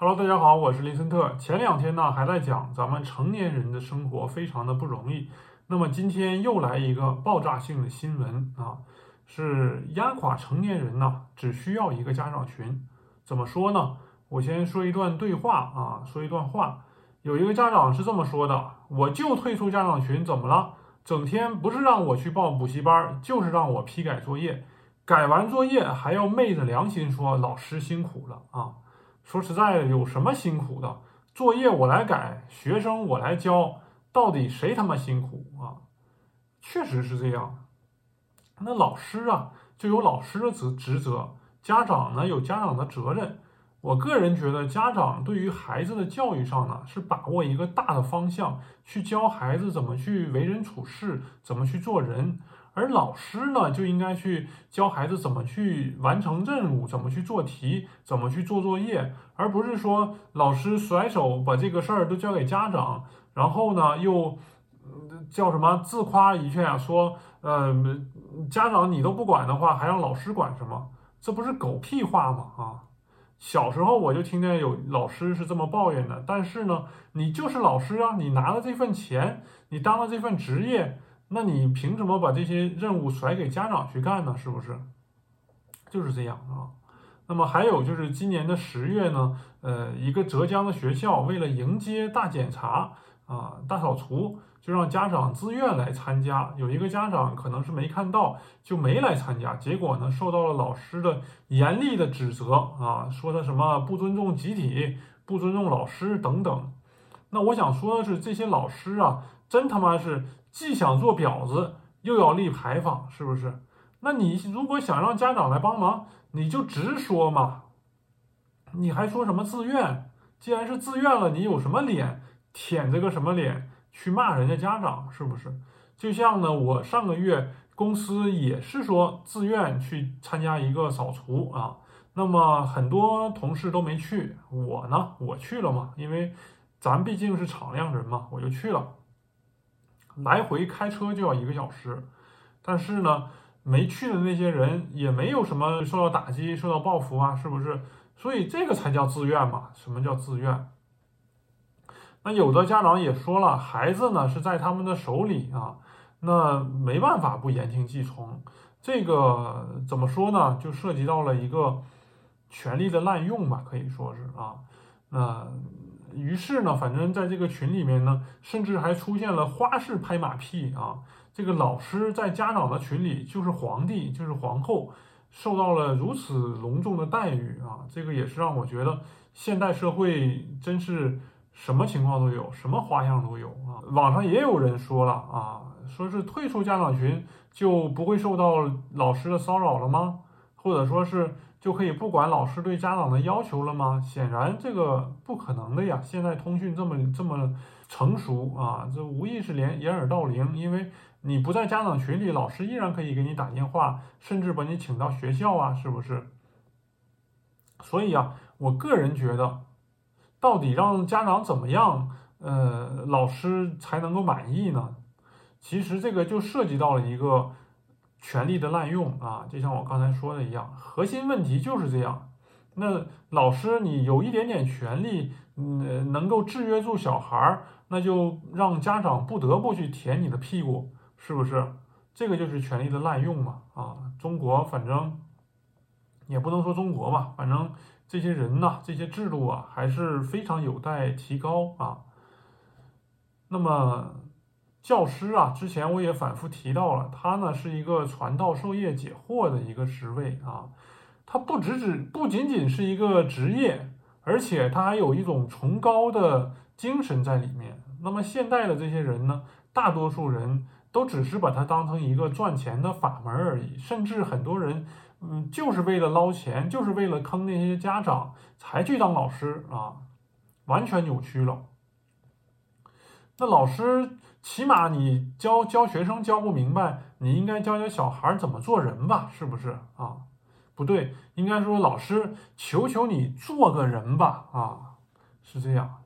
Hello，大家好，我是林森特。前两天呢还在讲咱们成年人的生活非常的不容易，那么今天又来一个爆炸性的新闻啊，是压垮成年人呢，只需要一个家长群。怎么说呢？我先说一段对话啊，说一段话。有一个家长是这么说的：“我就退出家长群，怎么了？整天不是让我去报补习班，就是让我批改作业，改完作业还要昧着良心说老师辛苦了啊。”说实在的，有什么辛苦的？作业我来改，学生我来教，到底谁他妈辛苦啊？确实是这样。那老师啊，就有老师的职职责；家长呢，有家长的责任。我个人觉得，家长对于孩子的教育上呢，是把握一个大的方向，去教孩子怎么去为人处事，怎么去做人。而老师呢，就应该去教孩子怎么去完成任务，怎么去做题，怎么去做作业，而不是说老师甩手把这个事儿都交给家长，然后呢又叫什么自夸一下，说呃家长你都不管的话，还让老师管什么？这不是狗屁话吗？啊！小时候我就听见有老师是这么抱怨的，但是呢，你就是老师啊，你拿了这份钱，你当了这份职业。那你凭什么把这些任务甩给家长去干呢？是不是？就是这样啊。那么还有就是今年的十月呢，呃，一个浙江的学校为了迎接大检查啊、大扫除，就让家长自愿来参加。有一个家长可能是没看到，就没来参加，结果呢，受到了老师的严厉的指责啊，说他什么不尊重集体、不尊重老师等等。那我想说的是，这些老师啊，真他妈是。既想做婊子，又要立牌坊，是不是？那你如果想让家长来帮忙，你就直说嘛。你还说什么自愿？既然是自愿了，你有什么脸舔这个什么脸去骂人家家长？是不是？就像呢，我上个月公司也是说自愿去参加一个扫除啊，那么很多同事都没去，我呢，我去了嘛，因为咱毕竟是敞亮人嘛，我就去了。来回开车就要一个小时，但是呢，没去的那些人也没有什么受到打击、受到报复啊，是不是？所以这个才叫自愿嘛？什么叫自愿？那有的家长也说了，孩子呢是在他们的手里啊，那没办法不言听计从。这个怎么说呢？就涉及到了一个权力的滥用吧，可以说是啊，那。于是呢，反正在这个群里面呢，甚至还出现了花式拍马屁啊！这个老师在家长的群里就是皇帝，就是皇后，受到了如此隆重的待遇啊！这个也是让我觉得现代社会真是什么情况都有，什么花样都有啊！网上也有人说了啊，说是退出家长群就不会受到老师的骚扰了吗？或者说是？就可以不管老师对家长的要求了吗？显然这个不可能的呀！现在通讯这么这么成熟啊，这无疑是连掩耳盗铃。因为你不在家长群里，老师依然可以给你打电话，甚至把你请到学校啊，是不是？所以啊，我个人觉得，到底让家长怎么样，呃，老师才能够满意呢？其实这个就涉及到了一个。权力的滥用啊，就像我刚才说的一样，核心问题就是这样。那老师，你有一点点权利，嗯，能够制约住小孩儿，那就让家长不得不去舔你的屁股，是不是？这个就是权力的滥用嘛。啊，中国反正也不能说中国吧，反正这些人呐，这些制度啊，还是非常有待提高啊。那么。教师啊，之前我也反复提到了，他呢是一个传道授业解惑的一个职位啊，他不只只不仅仅是一个职业，而且他还有一种崇高的精神在里面。那么现代的这些人呢，大多数人都只是把它当成一个赚钱的法门而已，甚至很多人，嗯，就是为了捞钱，就是为了坑那些家长才去当老师啊，完全扭曲了。那老师。起码你教教学生教不明白，你应该教教小孩怎么做人吧，是不是啊？不对，应该说老师，求求你做个人吧，啊，是这样。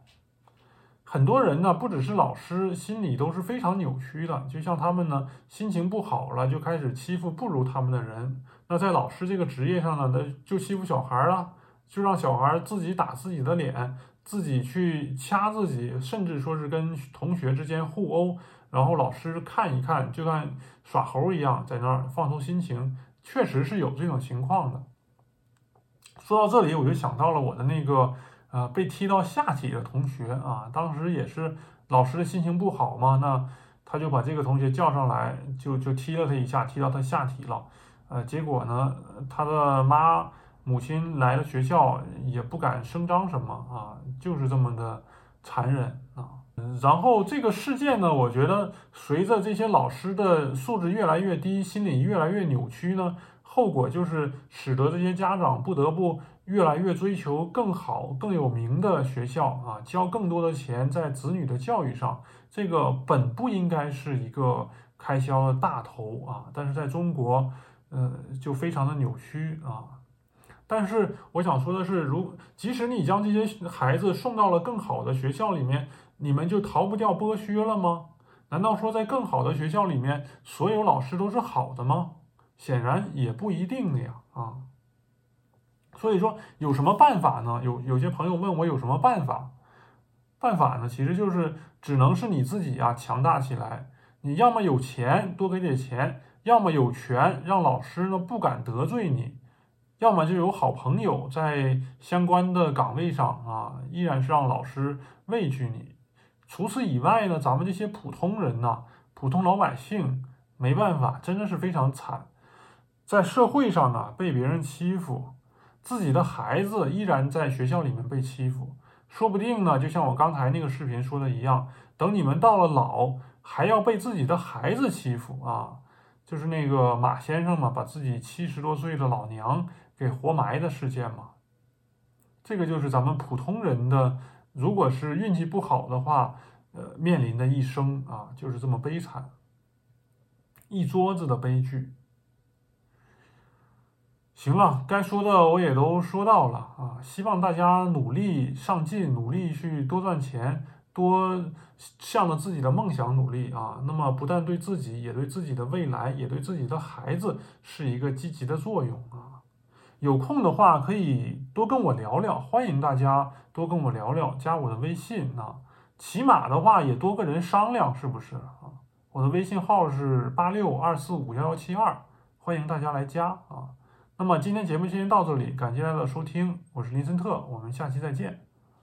很多人呢，不只是老师，心里都是非常扭曲的。就像他们呢，心情不好了，就开始欺负不如他们的人。那在老师这个职业上呢，那就欺负小孩啊，就让小孩自己打自己的脸，自己去掐自己，甚至说是跟同学之间互殴，然后老师看一看，就像耍猴一样，在那儿放松心情，确实是有这种情况的。说到这里，我就想到了我的那个呃被踢到下体的同学啊，当时也是老师的心情不好嘛，那他就把这个同学叫上来，就就踢了他一下，踢到他下体了。呃，结果呢，他的妈母亲来了学校也不敢声张什么啊，就是这么的残忍啊。然后这个事件呢，我觉得随着这些老师的素质越来越低，心理越来越扭曲呢。后果就是使得这些家长不得不越来越追求更好、更有名的学校啊，交更多的钱在子女的教育上。这个本不应该是一个开销的大头啊，但是在中国，呃，就非常的扭曲啊。但是我想说的是，如即使你将这些孩子送到了更好的学校里面，你们就逃不掉剥削了吗？难道说在更好的学校里面，所有老师都是好的吗？显然也不一定的呀，啊，所以说有什么办法呢？有有些朋友问我有什么办法？办法呢，其实就是只能是你自己啊强大起来。你要么有钱多给点钱，要么有权让老师呢不敢得罪你，要么就有好朋友在相关的岗位上啊，依然是让老师畏惧你。除此以外呢，咱们这些普通人呐，普通老百姓没办法，真的是非常惨。在社会上呢，被别人欺负，自己的孩子依然在学校里面被欺负，说不定呢，就像我刚才那个视频说的一样，等你们到了老，还要被自己的孩子欺负啊！就是那个马先生嘛，把自己七十多岁的老娘给活埋的事件嘛。这个就是咱们普通人的，如果是运气不好的话，呃，面临的一生啊，就是这么悲惨，一桌子的悲剧。行了，该说的我也都说到了啊，希望大家努力上进，努力去多赚钱，多向着自己的梦想努力啊。那么不但对自己，也对自己的未来，也对自己的孩子是一个积极的作用啊。有空的话可以多跟我聊聊，欢迎大家多跟我聊聊，加我的微信啊。起码的话也多个人商量，是不是啊？我的微信号是八六二四五幺幺七二，欢迎大家来加啊。那么今天节目先到这里，感谢大家的收听，我是林森特，我们下期再见。